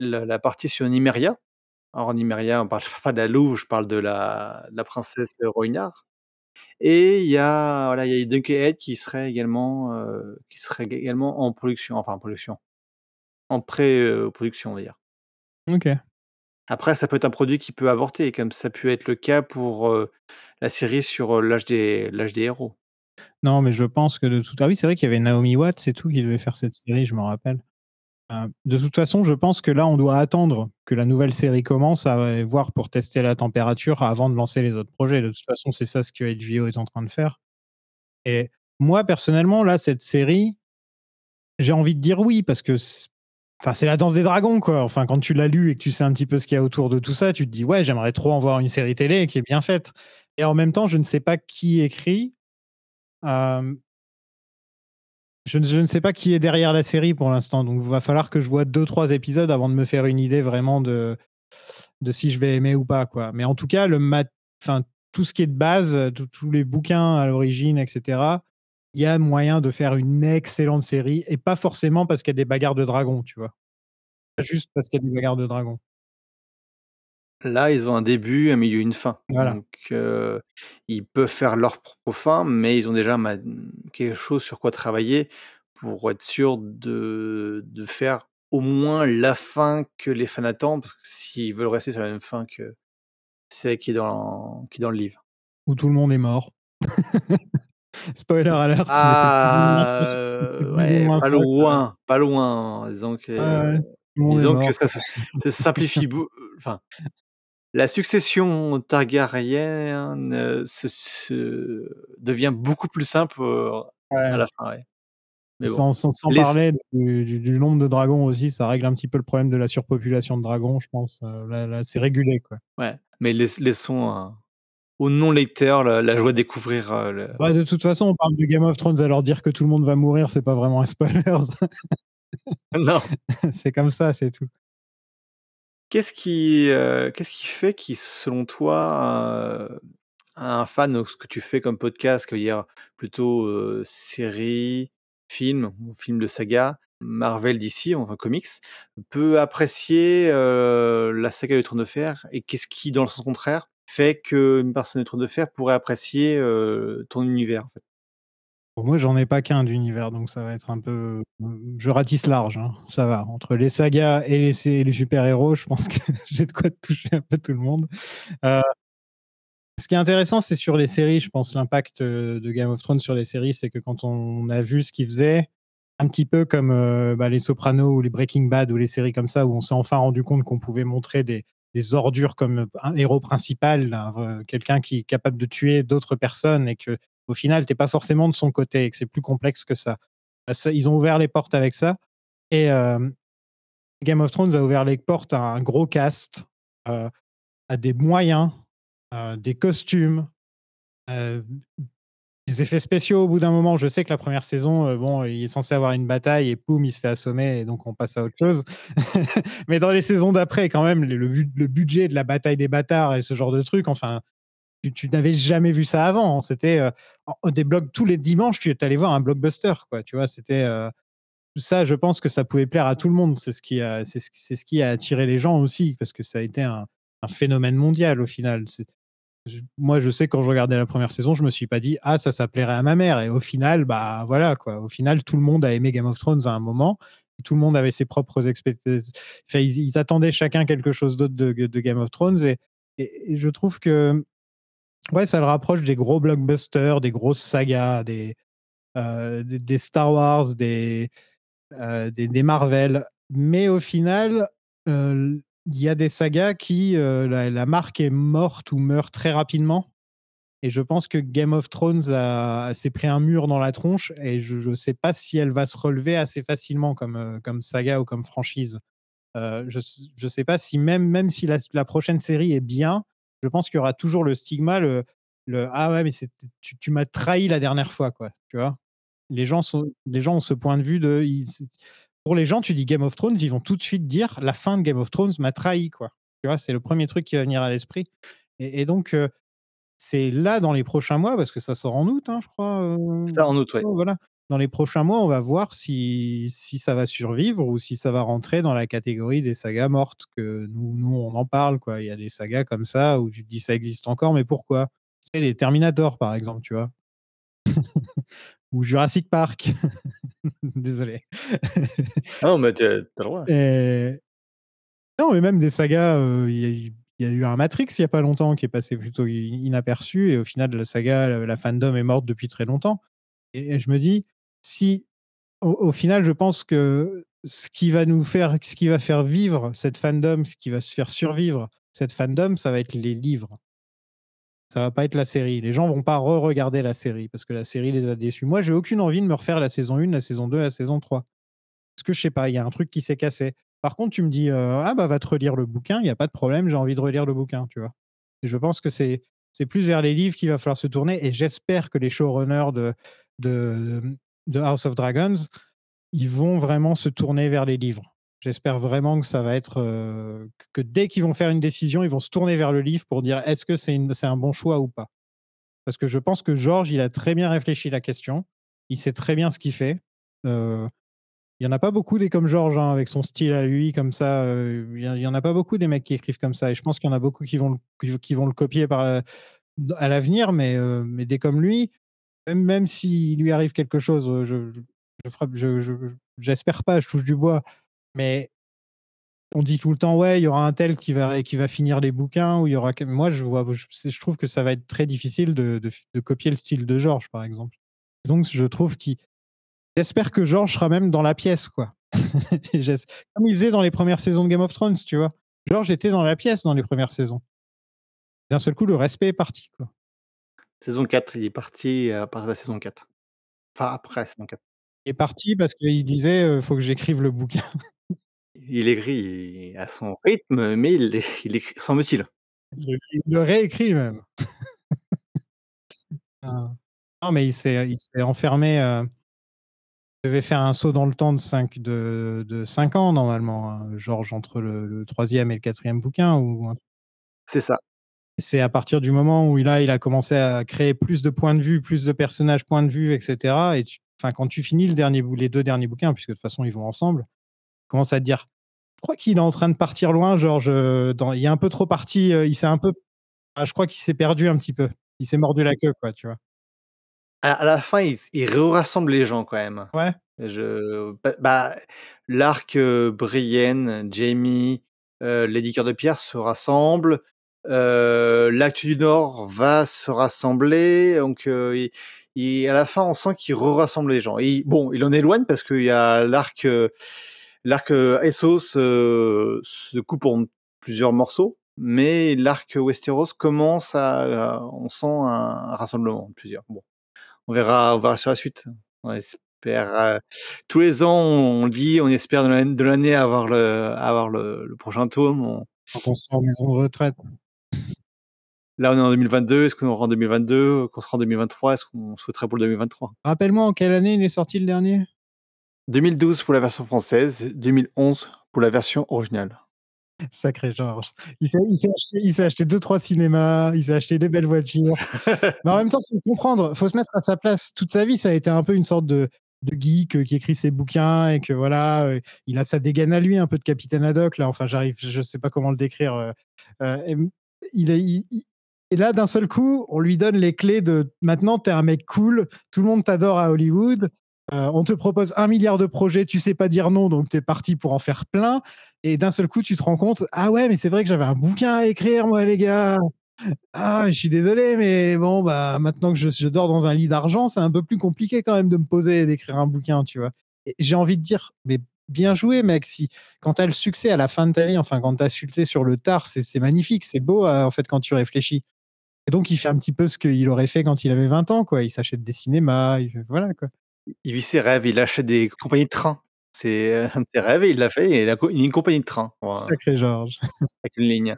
Le la partie sur Nymeria. Alors Nymeria, on parle pas de la louve, je parle de la de la princesse Rhoynar et il y a voilà, il y a Dunk and Egg qui serait également, heu, qui serait également en production, enfin en production, en pré, heu, production on va dire. OK. Après ça peut être un produit qui peut avorter comme ça a pu être le cas pour, heu, la série sur, heu, l'âge des l'âge des héros. Non, mais je pense que de toute ah oui, c'est vrai qu'il y avait Naomi Watts et tout qui devait faire cette série, je me rappelle. Heu, de toute façon, je pense que là, on doit attendre que la nouvelle série commence à et voir pour tester la température avant de lancer les autres projets. De toute façon, c'est ça ce que HBO est en train de faire et moi personnellement, là, cette série j'ai envie de dire oui parce que c enfin c'est la Danse des dragons quoi. Enfin quand tu l'as lu et que tu sais un petit peu ce qu'il y a autour de tout ça, tu te dis: «Ouais, j'aimerais trop en voir une série télé qui est bien faite» et en même temps, je ne sais pas qui écrit, hem je ne sais pas qui est derrière la série pour l'instant, donc va falloir que je voie 2-3 épisodes avant de me faire une idée vraiment de de si je vais aimer ou pas quoi. Mais en tout cas, le mat enfin tout ce qui est de base, tous les bouquins à l'origine et cetera, il y a moyen de faire une excellente série et pas forcément parce qu'il y a des bagarres de dragons, tu vois? Pas juste parce qu'il y a des bagarres de dragons. Là, ils ont un début, un milieu, une fin. Voilà. Donc ils peuvent faire leur propre fin, mais ils ont déjà ma quelque chose sur quoi travailler pour être sûr de de faire au moins la fin que les fans attendent, parce que s'ils veulent rester sur la même fin que celle qui est dans qui est dans le livre. Où tout le monde est mort. [LAUGHS] [LAUGHS] Spoiler alert, mais c'est plus ou moins ça. C'est heu, plus ou ouais, moins pas loin, pas loin. Disons que disons que ça ça simplifie enfin, la succession Targaryen se se devient beaucoup plus simple, heu, à la fin, ouais. Mais bon, Sans sans sans les parler du du du nombre de dragons aussi, ça règle un petit peu le problème de la surpopulation de dragons, je pense, heu, là là, c'est régulé quoi. Ouais, mais laiss laissons à aux non lecteurs la la joie de découvrir, heu, le Bah, de toute façon, on parle de Game of Thrones, alors dire que tout le monde va mourir, c'est pas vraiment un spoiler. [LAUGHS] Non. [LAUGHS] C'est comme ça, c'est tout. Qu'est-ce qui, heu, qu'est-ce qui fait qui selon toi, heu, un fan, donc ce que tu fais comme podcast, qui veut dire plutôt, série, film ou film de saga, Marvel, DC, enfin comics, peut apprécier, la saga du Trône de Fer et qu'est-ce qui, dans le sens contraire, fait qu'une personne du Trône de Fer pourrait apprécier, ton univers? Pour moi, j'en ai pas qu'un d'univers, donc ça va être un peu, mmh, je ratisse large, hein, ça va. Entre les sagas et les les super héros, je pense que [LAUGHS] j'ai de quoi toucher un peu tout le monde. Ce qui est intéressant, c'est sur les séries, je pense l'impact, de Game of Thrones sur les séries, c'est que quand on a vu ce qu'ils faisaient, un petit peu comme, bah, les Sopranos ou les Breaking Bad ou les séries comme ça, où on s'est enfin rendu compte qu'on pouvait montrer des des ordures comme un héros principal, quelqu'un qui est capable de tuer d'autres personnes et qu'au final, tu es pas forcément de son côté et que c'est plus complexe que ça. Bah, ils ont ouvert les portes avec ça et Game of Thrones a ouvert les portes à un gros cast, heu, à des moyens, heu, des costumes, des effets spéciaux au bout d'un moment. Je sais que la 1re saison, heu, bon, il est censé avoir une bataille et poum, il se fait assommer et donc on passe à autre chose. [LAUGHS] Mais dans les saisons d'après, quand même, le le bud le budget de la bataille des bâtards et ce genre de truc, enfin, tu n'avais jamais vu ça avant. C'était, en des blocs tous les dimanches, tu allais voir un blockbuster, quoi, tu vois? C'était, heu, ça, je pense que ça pouvait plaire à tout le monde. C'est ce qui a c'est ce c'est ce qui a attiré les gens aussi, parce que ça a été un un phénomène mondial, au final. Moi, je sais quand je regardais la 1re saison, je me suis pas dit: «Ah ça, ça plairait à ma mère» et au final, bah, voilà quoi. Au final, tout le monde a aimé Game of Thrones à un moment. Tout le monde avait ses propres expecta enfin, ils attendaient chacun quelque chose d'autre de Game of Thrones et je trouve que, ouais, ça le rapproche des gros blockbusters, des grosses sagas, des, des Star Wars, des, heu, des Marvel. Mais au final, heu, il y a des sagas qui, heu, la marque est morte ou meurt très rapidement et je pense que Game of Thrones a s'est pris un mur dans la tronche et je je sais pas si elle va se relever assez facilement comme, heu, comme saga ou comme franchise. Heu, je je sais pas si même même si la prochaine série est bien, je pense qu'il y aura toujours le stigma, le «Ah ouais, mais tu m'as trahi la dernière fois», quoi, tu vois? Les gens sont les gens ont ce point de vue de pour les gens, tu dis Game of Thrones, ils vont tout de suite dire: «La fin de Game of Thrones m'a trahi», quoi. Tu vois? C'est le 1er truc qui va venir à l'esprit et et donc heu, c'est là, dans les prochains mois, parce que ça sort en août, hein, je crois, C'est ça, en août, ouais. voilà. Dans les prochains mois, on va voir si si ça va survivre ou si ça va rentrer dans la catégorie des sagas mortes que nous nous, on en parle, quoi. Il y a des sagas comme ça où tu te dis: «Ça existe encore, mais pourquoi?» Sais, les Terminator, par exemple, tu vois? [LAUGHS] Ou Jurassic Park. [LAUGHS] Désolé. Ah non, mais tu as tu as le droit. Et non, mais même des sagas, heu, il y a eu il y a eu un Matrix il y a pas longtemps qui est passé plutôt inaperçu et au final, la saga, la la fandom est morte depuis très longtemps et et je me dis: «Si» au au final, je pense que ce qui va nous faire ce qui va faire vivre cette fandom, ce qui va se faire survivre cette fandom, ça va être les livres. Ça va pas être la série. Les gens vont pas reregarder la série parce que la série les a déçus. Moi, j'ai aucune envie de me refaire la saison 1, la saison 2, la saison 3. Parce que je sais pas, il y a un truc qui s'est cassé. Par contre, tu me dis, heu: «Ah bah, va te relire le bouquin», il y a pas de problème, j'ai envie de relire le bouquin, tu vois? Et je pense que c'est plus vers les livres qu'il va falloir se tourner et j'espère que les showrunners de de, de House of Dragons, ils vont vraiment se tourner vers les livres. J'espère vraiment que ça va être, heu, q que dès qu'ils vont faire une décision, ils vont se tourner vers le livre pour dire: «Est-ce que c'est c'est un bon choix ou pas?» parce que je pense que George, il a très bien réfléchi la question. Il sait très bien ce qu'il fait. Heu, il y en a pas beaucoup des comme George, hein, avec son style à lui comme ça, heu, il y en a pas beaucoup des mecs qui écrivent comme ça et je pense qu'il y en a beaucoup qui vont le qui vont le copier à l'avenir mais mais des comme lui, même même s'il lui arrive quelque chose, je je j'espère pas, je touche du bois, mais on dit tout le temps: «Ouais, il y aura un tel qui va qui va finir les bouquins ou il y aura que» moi, je vois je trouve que ça va être très difficile de de de copier le style de George, par exemple. Donc je trouve qu'il j'espère que George sera même dans la pièce, quoi. [LAUGHS] Comme il faisait dans les 1res saisons de Game of Thrones, tu vois? George était dans la pièce dans les 1res saisons. D'un seul coup, le respect est parti, quoi. Saison 4, il est parti à part la saison 4. Enfin, après la saison 4. Il est parti parce qu'il disait, heu: «Faut que j'écrive le bouquin». [LAUGHS] Il écrit à son rythme, mais il é il écrit semble-t-il. Il le il le réécrit même. [LAUGHS] Ah. Non, mais il s'est il s'est enfermé, heu il devait faire un saut dans le temps de 5 de de 5 ans normalement, hein, George entre le le 3e et le 4e bouquin ou un C'est ça. C'est à partir du moment où il a il a commencé à créer plus de points de vue, plus de personnages point de vue et cetera et tu enfin, quand tu finis le dernier bou les 2 derniers bouquins, puisque de toute façon ils vont ensemble, tu commences à te dire: «Je crois qu'il est en train de partir loin George, heu, dans il est un peu trop parti, heu, il s'est un peu ah je crois qu'il s'est perdu un petit peu. Il s'est mordu la queue, quoi», tu vois? À à la fin, il il re-rassemble les gens quand même. Ouais. Je bah bah, l'arc, heu, Brienne, heu, Lady Cœur de Pierre se rassemblent, heu, l'Acte du Nord va se rassembler donc et à la fin, on sent qu'il re-rassemble les gens et bon, il en éloigne parce qu'il y a l'arc, heu, l'arc, heu, Essos, heu, se coupe en plusieurs morceaux, mais l'arc Westeros commence à à on sent un rassemblement de plusieurs. Bon, on verra on verra sur la suite. On espère, heu, tous les ans, on dit, on espère de l'an de l'année avoir le avoir le le prochain tome, on Quand on sera en maison de retraite. Là, on est en 2022, est-ce qu'on aura en 2022? Qu'on sera en 2023? Est-ce qu'on souhaiterait pour le 2023? Rappelle-moi en quelle année il est sorti le dernier? 2012 pour la version française, 2011 pour la version originale. Sacré George. Il s'est il s'est acheté il s'est acheté 2-3 cinémas, il s'est acheté des belles voitures. [LAUGHS] Mais en même temps, faut comprendre, faut se mettre à sa place. Toute sa vie, ça a été un peu une sorte de de geek, heu, qui écrit ses bouquins et que voilà, heu, il a sa dégaine à lui, un peu de Capitaine Haddock là, enfin j'arrive je sais pas comment le décrire, il est il il Et là, d'un seul coup, on lui donne les clés de maintenant tu es un mec cool, tout le monde t'adore à Hollywood, heu, on te propose 1 000 000 de projets, tu sais pas dire non, donc tu es parti pour en faire plein et d'un seul coup, tu te rends compte: «Ah ouais, mais c'est vrai que j'avais un bouquin à écrire moi les gars. Ah, je suis désolé, mais bon, bah, maintenant que je dors dans un lit d'argent, c'est un peu plus compliqué quand même de me poser et d'écrire un bouquin», tu vois? J'ai envie de dire: «Mais bien joué mec, quand tu as le succès à la fin de ta vie, enfin quand tu as sur le tard, c'est magnifique, c'est beau, heu, en fait quand tu réfléchis». Et donc il fait un petit peu ce qu'il aurait fait quand il avait 20 ans quoi, il s'achète des cinémas, il voilà quoi. Il vit ses rêves, il achète des compagnies de train. C'est, heu, un de ses rêves et il l'a fait et il a co il a une compagnie de train, voilà. Sacré Georges. [LAUGHS] Avec une ligne.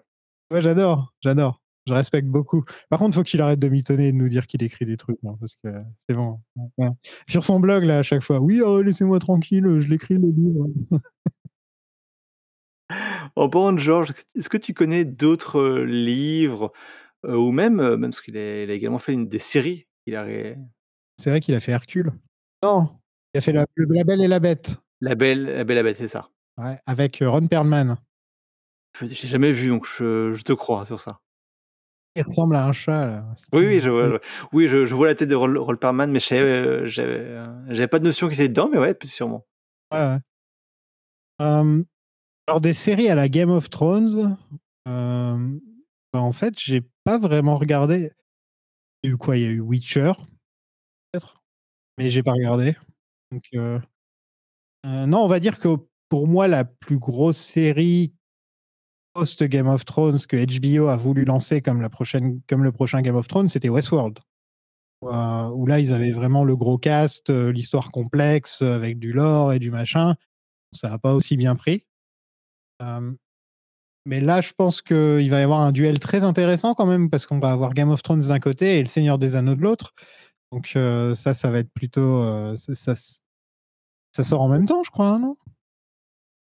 Ouais, j'adore, j'adore, je respecte beaucoup. Par contre, il faut qu'il arrête de mitonner et de nous dire qu'il écrit des trucs, hein, parce que c'est bon. Sur son blog là, à chaque fois: «Oui, oh laissez-moi tranquille, je l'écris le livre». En parlant de Georges, est-ce que tu connais d'autres, heu, livres, heu, ou même, même parce qu'il a il a également fait une des séries, il a ré C'est vrai qu'il a fait Hercule. Non, il a fait la La Belle et la Bête. La Belle La Belle et la Bête, c'est ça. Ouais, avec, heu, Ron Perlman. J'ai jamais vu donc je je te crois sur ça. Il ressemble à un chat là, Oui, oui, je vois, je. Oui, je je vois la tête de Ron Ron Perlman, mais je heu, j'avais, j'avais pas de notion qu'il était dedans, mais ouais, sûrement. Ouais, alors des séries à la Game of Thrones, bah, en fait, j'ai pas vraiment regardé. Il y a eu quoi? Il y a eu Witcher, peut-être, mais j'ai pas regardé, donc heu heu, non, on va dire que pour moi, la plus grosse série post Game of Thrones que HBO a voulu lancer comme la prochaine comme le prochain Game of Thrones, c'était Westworld. Où, heu, où là, ils avaient vraiment le gros cast, l'histoire complexe, avec du lore et du machin. Ça a pas aussi bien pris. Mais là, je pense qu'il va y avoir un duel très intéressant quand même, parce qu'on va avoir Game of Thrones d'un côté et Le Seigneur des Anneaux de l'autre. Donc ça, ça va être plutôt, ça ça s ça sort en même temps, je crois, hein, non?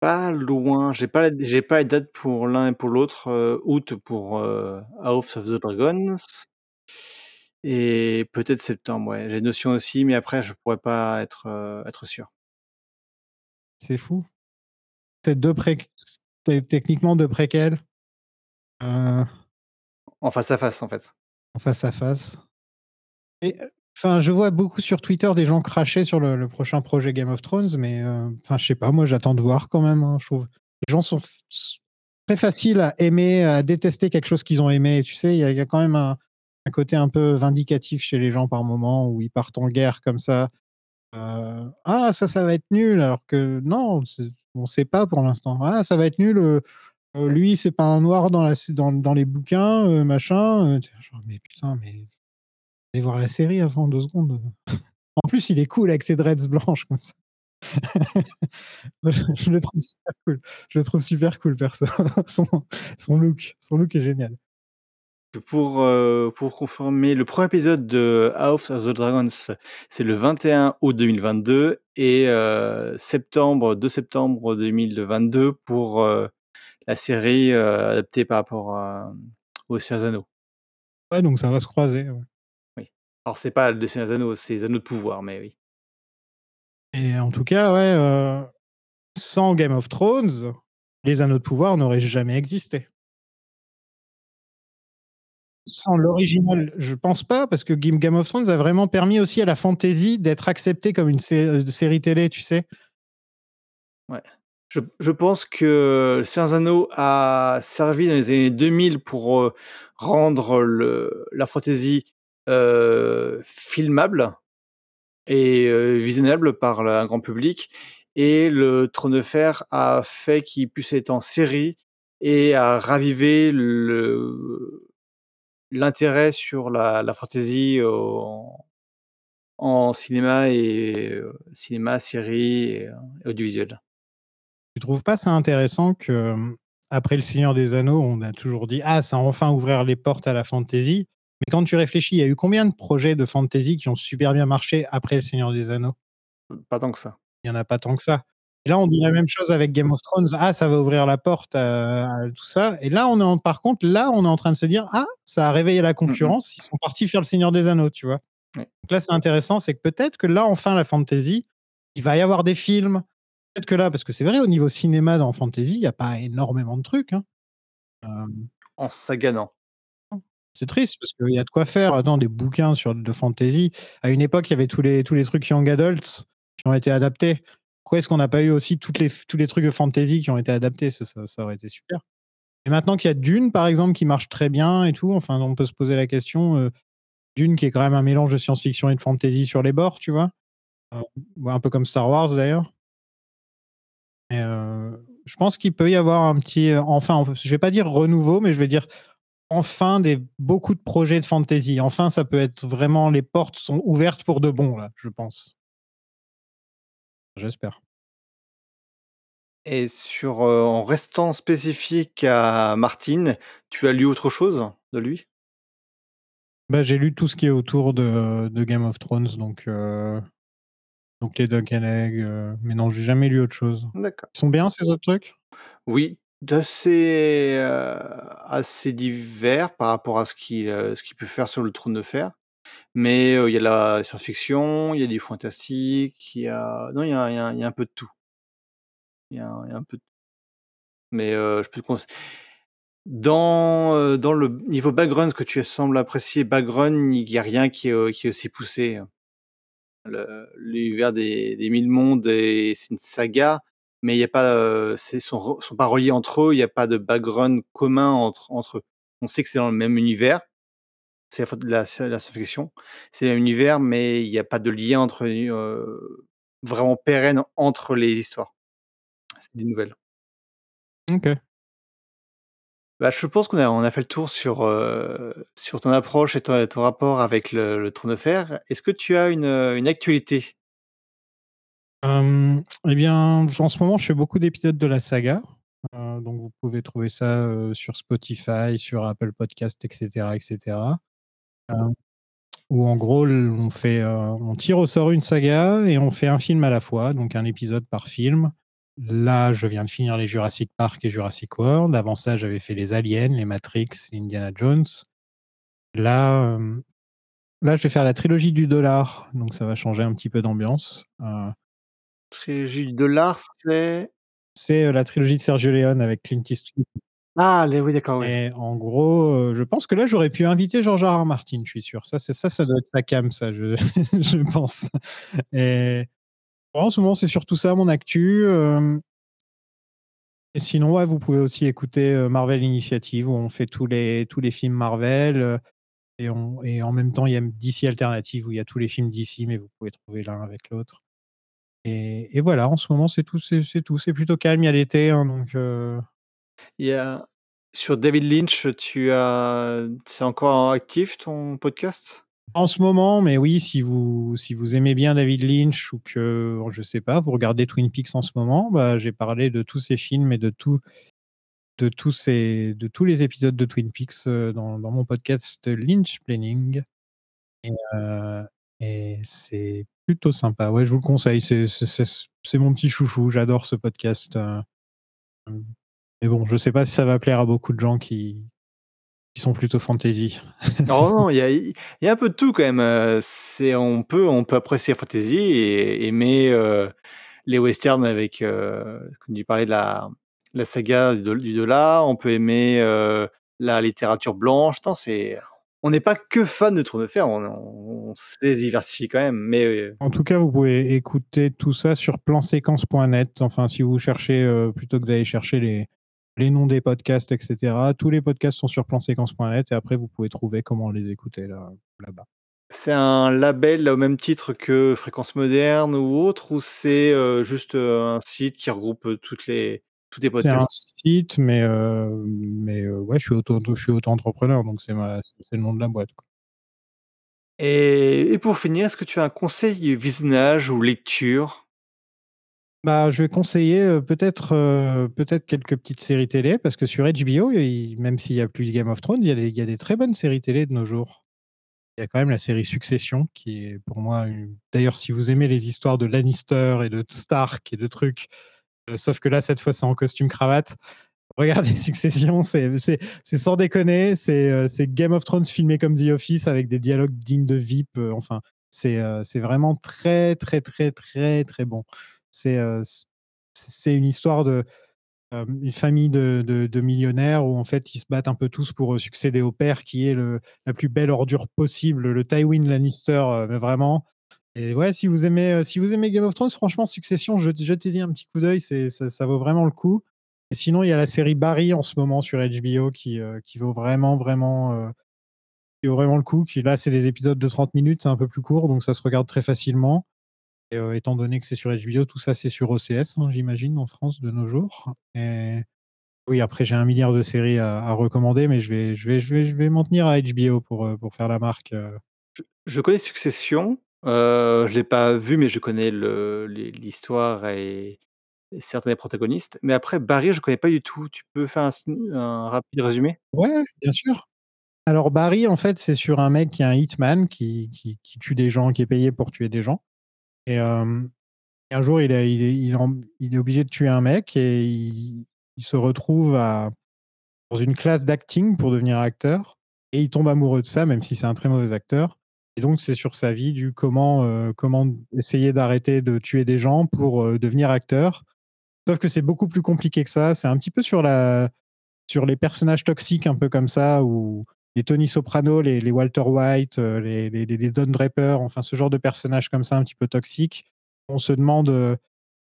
Pas loin, j'ai pas la d j'ai pas les dates pour l'un et pour l'autre, heu, août pour, heu, House of the Dragons et peut-être septembre, ouais. J'ai une notion aussi, mais après je pourrais pas être, heu, être sûr. C'est fou. C'est 2 préq t techniquement 2 préquels. Heu En face à face, en fait. En face à face. Et heu, enfin, je vois beaucoup sur Twitter des gens cracher sur le prochain projet Game of Thrones, mais heu, enfin, je sais pas, moi j'attends de voir quand même, hein, je trouve. Les gens sont très faciles à aimer, à détester quelque chose qu'ils ont aimé, tu sais? Il y a quand même un côté un peu vindicatif chez les gens par moment où ils partent en guerre comme ça. Heu: «Ah ça, ça va être nul», alors que non, on sait pas pour l'instant. «Ah ça va être nul, heu heu, lui c'est pas un noir dans les bouquins, machin», «Mais putain, mais allez voir la série avant 2 secondes, heu». En plus, il est cool avec ses dreads blanches comme ça. Moi [LAUGHS] je le trouve super cool. Je le trouve super cool perso. [LAUGHS] Son son look son look est génial. Pour, heu, pour confirmer, le 1er épisode de House of the Dragons, c'est le 21 août 2022 et heu, septembre 2 septembre 2022 pour, heu, la série, heu, adaptée par rapport à, mmh, au Seigneur. Ouais, donc ça va se croiser, ouais. Alors c'est pas le Seigneur des Anneaux, c'est les Anneaux de pouvoir, mais oui. Et en tout cas, ouais, sans Game of Thrones, les Anneaux de pouvoir n'auraient jamais existé. Sans l'original, je pense pas, parce que Game of Thrones a vraiment permis aussi à la fantasy d'être acceptée comme une sé heu, série télé, tu sais? Ouais. Je je pense que Le Seigneur des Anneaux a servi dans les années 2000 pour, rendre le la fantasy, filmable et visionnable par un grand public et le Trône de Fer a fait qu'il puisse être en série et a ravivé l'intérêt sur la la fantasy en cinéma et cinéma, série et audiovisuel. Tu trouves pas ça intéressant que, après Le Seigneur des Anneaux, on a toujours dit: «Ah, ça a enfin ouvert les portes à la fantasy», mais quand tu réfléchis, il y a eu combien de projets de fantasy qui ont super bien marché après Le Seigneur des Anneaux? Pas tant que ça. Il y en a pas tant que ça. Et là, on dit la même chose avec Game of Thrones: «Ah, ça va ouvrir la porte à à tout ça» et là, on est en par contre, là, on est en train de se dire: «Ah, ça a réveillé la concurrence, ils sont partis faire Le Seigneur des Anneaux», tu vois? Donc là, c'est intéressant, c'est que peut-être que là, enfin, la fantasy, il va y avoir des films. Peut-être que là parce que c'est vrai au niveau cinéma dans fantasy, il y a pas énormément de trucs, hein. Hem En saga, non. C'est triste parce qu'il y a de quoi faire. Attends, des bouquins sur de fantasy. À une époque, il y avait tous les tous les trucs young adults qui ont été adaptés. Pourquoi est-ce qu'on n'a pas eu aussi toutes les tous les trucs de fantasy qui ont été adaptés? Ça aurait été super. Et maintenant qu'il y a Dune, par exemple, qui marche très bien et tout, enfin, on peut se poser la question, heu, Dune qui est quand même un mélange de science-fiction et de fantasy sur les bords, tu vois? Ouais, un peu comme Star Wars d'ailleurs. Heu, je pense qu'il peut y avoir un petit, enfin, je vais pas dire renouveau, mais je vais dire enfin des beaucoup de projets de fantasy. Enfin, ça peut être vraiment les portes sont ouvertes pour de bon là, je pense. J'espère. Et sur, heu, en restant spécifique à Martin, tu as lu autre chose de lui? Bah, j'ai lu tout ce qui est autour de de Game of Thrones donc heu, donc les Dunk and Egg, heu, mais non, j'ai jamais lu autre chose. D'accord. Ils sont bien ces autres trucs? Oui, d'assez, heu, assez divers par rapport à ce qu'il, heu, ce qu'il peut faire sur le Trône de Fer. Mais, il y a la science-fiction, il y a du fantastique, il y a non, il y a il y a y a un peu de tout. Il y a y a un peu de mais, heu, je peux te conse dans, heu, dans le niveau background que tu sembles apprécier, background, il y a rien qui est, qui est aussi poussé, hein. Le l'univers des des Mille Mondes et c'est une saga, mais il y a pas, c'est sont pas reliés entre eux, il y a pas de background commun entre entre eux. On sait que c'est dans le même univers, c'est la faute de la s la science-fiction. C'est un univers, mais il y a pas de lien entre vraiment pérenne entre les histoires. C'est des nouvelles. OK. Bah, je pense qu'on a on a fait le tour sur, sur ton approche et ton ton rapport avec le le Trône de Fer. Est-ce que tu as une actualité? Et bien, en ce moment, je fais beaucoup d'épisodes de la saga, donc vous pouvez trouver ça, sur Spotify, sur Apple Podcast et cetera et cetera. Hem, où en gros, on fait, on tire au sort une saga et on fait un film à la fois, donc un épisode par film. Là, je viens de finir les Jurassic Park et Jurassic World. Avant ça, j'avais fait les Aliens, les Matrix, Indiana Jones. Là, là, je vais faire la trilogie du dollar, donc ça va changer un petit peu d'ambiance, Trilogie du dollar, c'est? C'est, heu, la trilogie de Sergio Leone avec Clint Eastwood. Ah les oui, d'accord. Et en gros, heu, je pense que là, j'aurais pu inviter George R. R. Martin, je suis sûr. Ça, c'est ça, ça doit être sa came ça, je [LAUGHS] je pense. Et en ce moment, c'est surtout ça mon actu, et sinon, ouais, vous pouvez aussi écouter, Marvel Initiative où on fait tous les tous les films Marvel, et on et en même temps, il y a DC Alternative où il y a tous les films DC, mais vous pouvez trouver l'un avec l'autre. Et et voilà, en ce moment, c'est tout, c'est tout. C'est plutôt calme, il y a l'été, hein, donc heu Il y a sur David Lynch, tu as c'est encore actif ton podcast? En ce moment, mais oui, si vous si vous aimez bien David Lynch ou que, je sais pas, vous regardez Twin Peaks en ce moment, bah, j'ai parlé de tous ces films et de tout de tous ces de tous les épisodes de Twin Peaks, heu, dans dans mon podcast Lynchplaining et heu et c'est plutôt sympa. Ouais, je vous le conseille, c'est mon petit chouchou, j'adore ce podcast, heu, mmh, mais bon, je sais pas si ça va plaire à beaucoup de gens qui qui sont plutôt fantasy. Oh non, il y y a un peu de tout quand même, heu, c'est on peut on peut apprécier fantasy et aimer, les westerns avec, comme tu parlais de la la saga du du dollar, on peut aimer, la littérature blanche. Non, c'est on n'est pas que fan de Tour de Fer, on on on s'est diversifié quand même, mais heu En tout cas, vous pouvez écouter tout ça sur planséquence.net. Enfin, si vous cherchez, heu, plutôt que d'aller chercher les les noms des podcasts et cetera, tous les podcasts sont sur planséquence.net et après vous pouvez trouver comment les écouter là là-bas. C'est un label au même titre que Fréquences Modernes ou autre ou c'est, heu, juste, un site qui regroupe, toutes les tous tes C'est un podcasts? site, mais heu, mais heu, ouais, je suis auto je suis auto-entrepreneur, donc c'est ma c'est le nom de la boîte, quoi. Et et pour finir, est-ce que tu as un conseil visionnage ou lecture? Bah, je vais conseiller, heu, peut-être, peut-être quelques petites séries télé parce que sur HBO, il même s'il y a plus Game of Thrones, il y a des il y a des très bonnes séries télé de nos jours. Il y a quand même la série Succession qui est pour moi une d'ailleurs, si vous aimez les histoires de Lannister et de Stark et de trucs, sauf que là, cette fois, c'est en costume cravate. Regardez [LAUGHS] Succession, c'est sans déconner, c'est, heu, c'est Game of Thrones filmé comme The Office avec des dialogues dignes de Veep, heu, enfin, c'est, vraiment très, très, très, très, très bon. C'est, une histoire de, une famille de de millionnaires où en fait ils se battent un peu tous pour, succéder au père qui est la plus belle ordure possible, le Tywin Lannister, mais vraiment et ouais, si vous aimez, heu, si vous aimez Game of Thrones, franchement Succession, jet jetez-y un petit coup d'œil, c'est ça vaut vraiment le coup. Et sinon il y a la série Barry en ce moment sur HBO qui, heu, qui vaut vraiment, vraiment, vaut vraiment le coup, qui là, c'est des épisodes de 30 minutes, c'est un peu plus court, donc ça se regarde très facilement. Et étant donné que c'est sur HBO, tout ça, c'est sur OCS, hein, j'imagine, en France de nos jours. Et oui, après j'ai un milliard de séries à recommander, mais je vais je vais je vais je vais m'en tenir à HBO pour, pour faire la marque, je connais Succession, heu, je l'ai pas vu, mais je connais l'histoire et certains des protagonistes, mais après Barry, je connais pas du tout. Tu peux faire un rapide résumé? Ouais, bien sûr. Alors Barry, en fait, c'est sur un mec qui est un hitman qui tue des gens, qui est payé pour tuer des gens et un jour, il est obligé de tuer un mec et il se retrouve dans une classe d'acting pour devenir acteur et il tombe amoureux de ça, même si c'est un très mauvais acteur et donc c'est sur sa vie du comment, heu, comment essayer d'arrêter de tuer des gens pour, heu, devenir acteur. Sauf que c'est beaucoup plus compliqué que ça. C'est un petit peu sur la sur les personnages toxiques un peu comme ça ou les Tony Soprano, les Walter White, heu, les les Don Draper, enfin ce genre de personnages comme ça un petit peu toxiques. On se demande,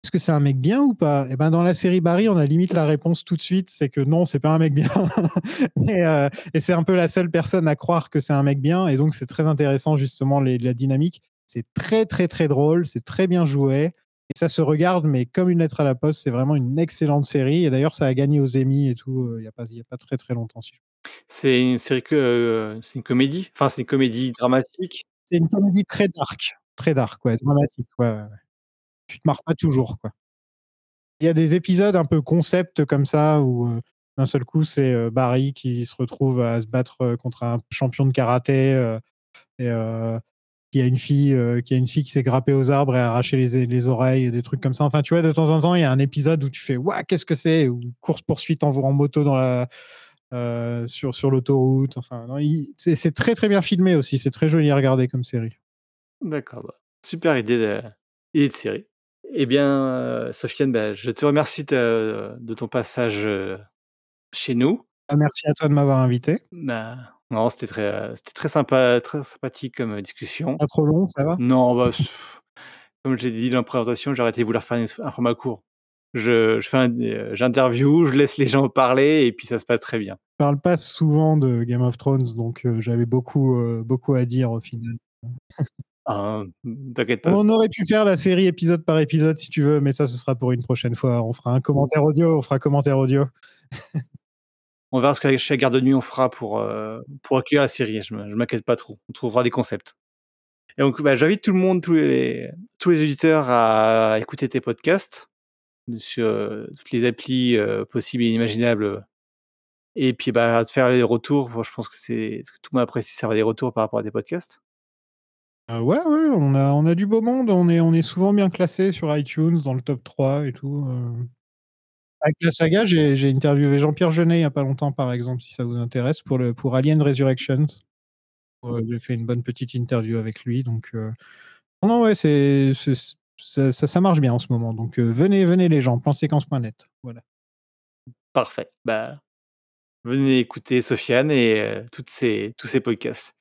«Est-ce que c'est un mec bien ou pas?» et ben, dans la série Barry, on a limite la réponse tout de suite, c'est que non, c'est pas un mec bien [LAUGHS] et heu et c'est un peu la seule personne à croire que c'est un mec bien et donc c'est très intéressant justement les la dynamique. C'est très, très, très drôle, c'est très bien joué et ça se regarde mais comme une lettre à la poste. C'est vraiment une excellente série et d'ailleurs ça a gagné aux Emmy et tout, heu, il y a pas il y a pas très, très longtemps si C'est une série que, heu, c'est une comédie? Enfin, c'est une comédie dramatique? C'est une comédie très dark, très dark, ouais, dramatique, ouais, ouais. Tu te marres pas toujours, quoi. Il y a des épisodes un peu concept comme ça où, d'un seul coup, c'est, Barry qui se retrouve à se battre, contre un champion de karaté, et qui a une fille, qui a une fille qui s'est grimpée aux arbres et arraché les les oreilles et des trucs comme ça. Enfin, tu vois, de temps en temps, il y a un épisode où tu fais: «Waouh, qu'est-ce que c'est?» ou course poursuite en en moto dans la sur sur l'autoroute. Enfin, c'est très, très bien filmé aussi. C'est très joli à regarder comme série. D'accord, bah, super idée de idée de série. Et bien, heu, Sofiane, bah, je te remercie de de ton passage, heu, chez nous. Ah, merci à toi de m'avoir invité. Bah, non, c'était très, heu, c'était très sympa, très sympathique comme, discussion. Pas trop long, ça va? Non, bah, comme je l'ai dit dans la présentation, j'ai arrêté de vouloir faire un format court. Je je fais un j'interviewe, je laisse les gens parler et puis ça se passe très bien. Je parle pas souvent de Game of Thrones, donc j'avais beaucoup, beaucoup à dire au final. Ah, mmh, t'inquiète pas, c On aurait pu faire la série épisode par épisode si tu veux, mais ça, ce sera pour une prochaine fois. On fera un commentaire audio, on fera commentaire audio. On verra ce qu'avec chez Garde de nuit on fera pour, heu, pour accueillir la série. Je m'inquiète pas trop. On trouvera des concepts. Et donc, bah, j'invite tout le monde, tous les tous les auditeurs à écouter tes podcasts sur, heu, toutes les applis, heu, possibles et inimaginables, et puis, bah, à te faire les retours. Moi, je pense que c'est ce que tout le monde apprécie, c'est avoir des retours par rapport à tes podcasts. Heu, ouais, on a on a du beau monde. On est on est souvent bien classés sur iTunes dans le top 3 et tout, heu. Avec la saga, j'ai interviewé Jean-Pierre Jeunet il y a pas longtemps, par exemple, si ça vous intéresse pour le pour Alien Resurrections. J'ai fait une bonne petite interview avec lui, donc heu, non, ouais, c'est ça ça marche bien en ce moment, donc heu, venez, venez les gens, planséquence.net, voilà. Parfait, bah, venez écouter Sofiane et toutes ses tous ses podcasts.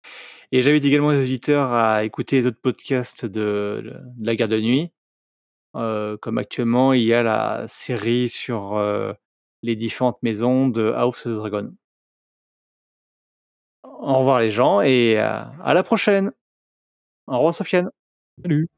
Et j'invite également les auditeurs à écouter les autres podcasts de la Garde de nuit. Heu, comme actuellement, il y a la série sur, heu, les différentes maisons de House of the Dragon. Au revoir les gens et à à la prochaine. Au revoir Sofiane. Salut.